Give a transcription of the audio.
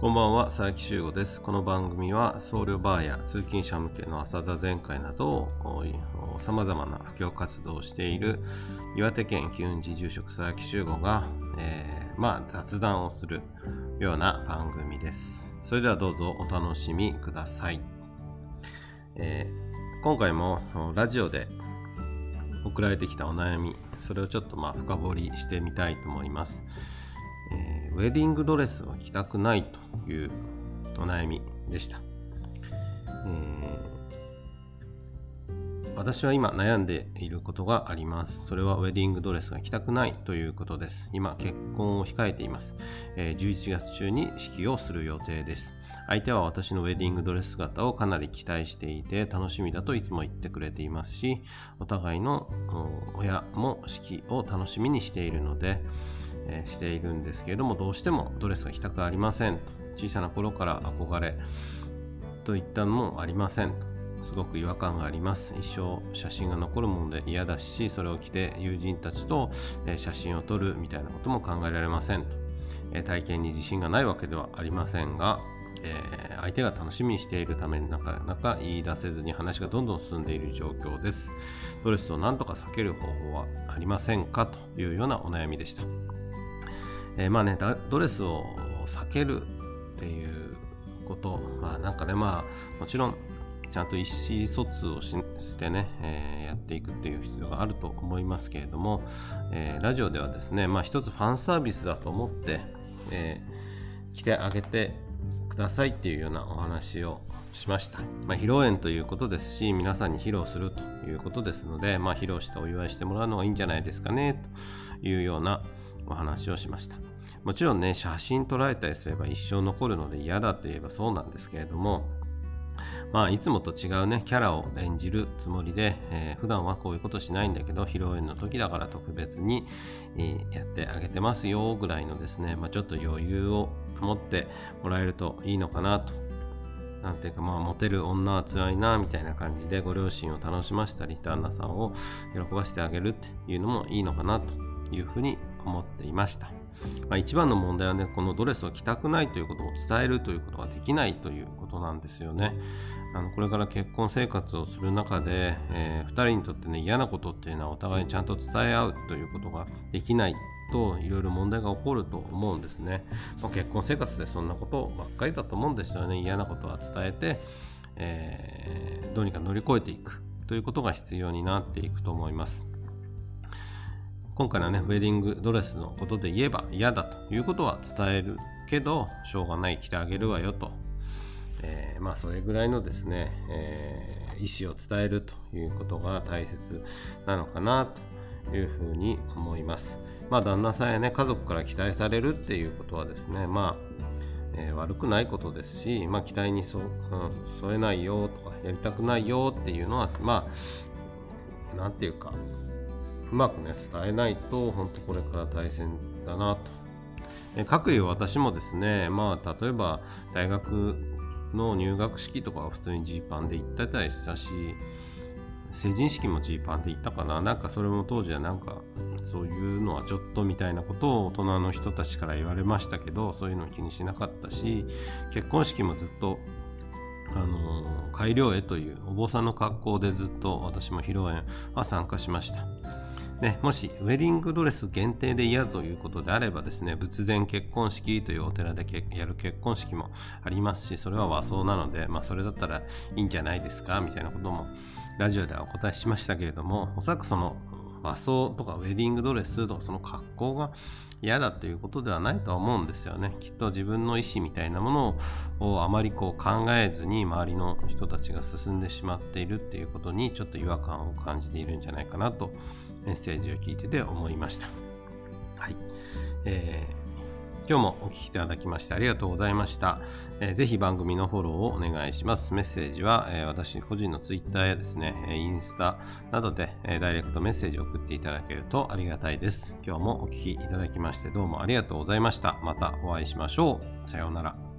こんばんは、佐伯修吾です。この番組は僧侶バーや通勤者向けの朝田全会などさまざまな布教活動をしている岩手県機運寺住職佐伯修吾が、えー、まあ、雑談をするような番組です。それではどうぞお楽しみください。えー、今回もラジオで送られてきたお悩み、それをちょっとまあ深掘りしてみたいと思います。えー、ウェディングドレスを着たくないというお悩みでした。えー、私は今悩んでいることがあります。それはウェディングドレスが着たくないということです。今、結婚を控えています。えー、11月中に式をする予定です。相手は私のウェディングドレス姿をかなり期待していて楽しみだといつも言ってくれていますし、お互いの親も式を楽しみにしているので、えしているんですけれどもどうしてもドレスが着たくありません小さな頃から憧れといったのもありませんすごく違和感があります一生写真が残るもので嫌だしそれを着て友人たちと写真を撮るみたいなことも考えられませんと体験に自信がないわけではありませんがえー、相手が楽しみにしているためになかなか言い出せずに話がどんどん進んでいる状況です。ドレスを何とか避ける方法はありませんか？というようなお悩みでした。えー、まあねドレスを避けるっていうことまあなんかねまあもちろんちゃんと意思疎通をしてね、えー、やっていくっていう必要があると思いますけれども、えー、ラジオではですねまあ一つファンサービスだと思って、えー、来てあげてくださいっていうようなお話をしました、まあ、披露宴ということですし皆さんに披露するということですので、まあ、披露してお祝いしてもらうのがいいんじゃないですかねというようなお話をしました。もちろんね写真撮られたりすれば一生残るので嫌だと言えばそうなんですけれどもまあいつもと違うねキャラを演じるつもりで、えー、普段はこういうことしないんだけど披露宴の時だから特別に、えー、やってあげてますよぐらいのですね、まあ、ちょっと余裕を持ってもらえるといいのかなとなんていうかまあモテる女は辛いなみたいな感じでご両親を楽しませたり旦那さんを喜ばせてあげるっていうのもいいのかなというふうに思っていました。まあ、一番の問題はねこのドレスを着たくないということを伝えるということができないということなんですよね。あのこれから結婚生活をする中で、えー、2人にとってね嫌なことっていうのはお互いにちゃんと伝え合うということができないといろいろ問題が起こると思うんですね。まあ、結婚生活でそんなことばっかりだと思うんですよね。嫌なことは伝えて、えー、どうにか乗り越えていくということが必要になっていくと思います。今回のね、ウェディングドレスのことで言えば嫌だということは伝えるけど、しょうがない、着てあげるわよと。えー、まあ、それぐらいのですね、えー、意思を伝えるということが大切なのかなというふうに思います。まあ、旦那さんやね、家族から期待されるっていうことはですね、まあ、え、悪くないことですし、まあ、期待にそ、うん、添えないよとか、やりたくないよっていうのは、まあ、なんていうか、うまくね伝えないと本当これから大変だなと。え各有私もですねまあ例えば大学の入学式とかは普通にジーパンで行ってたりしたし成人式もジーパンで行ったかななんかそれも当時はなんかそういうのはちょっとみたいなことを大人の人たちから言われましたけどそういうの気にしなかったし結婚式もずっとあの改良絵というお坊さんの格好でずっと私も披露宴は参加しました。ね、もしウェディングドレス限定で嫌ということであればですね仏前結婚式というお寺でやる結婚式もありますしそれは和装なので、まあ、それだったらいいんじゃないですかみたいなこともラジオではお答えしましたけれどもおそらくその和装とかウェディングドレスとかその格好が嫌だということではないとは思うんですよね。きっと自分の意思みたいなものをあまりこう考えずに周りの人たちが進んでしまっているっていうことにちょっと違和感を感じているんじゃないかなとメッセージを聞いてて思いました。はい。えー今日もお聴きいただきましてありがとうございました。えー、ぜひ番組のフォローをお願いします。メッセージは、えー、私個人の Twitter やですね、インスタなどで、えー、ダイレクトメッセージを送っていただけるとありがたいです。今日もお聴きいただきましてどうもありがとうございました。またお会いしましょう。さようなら。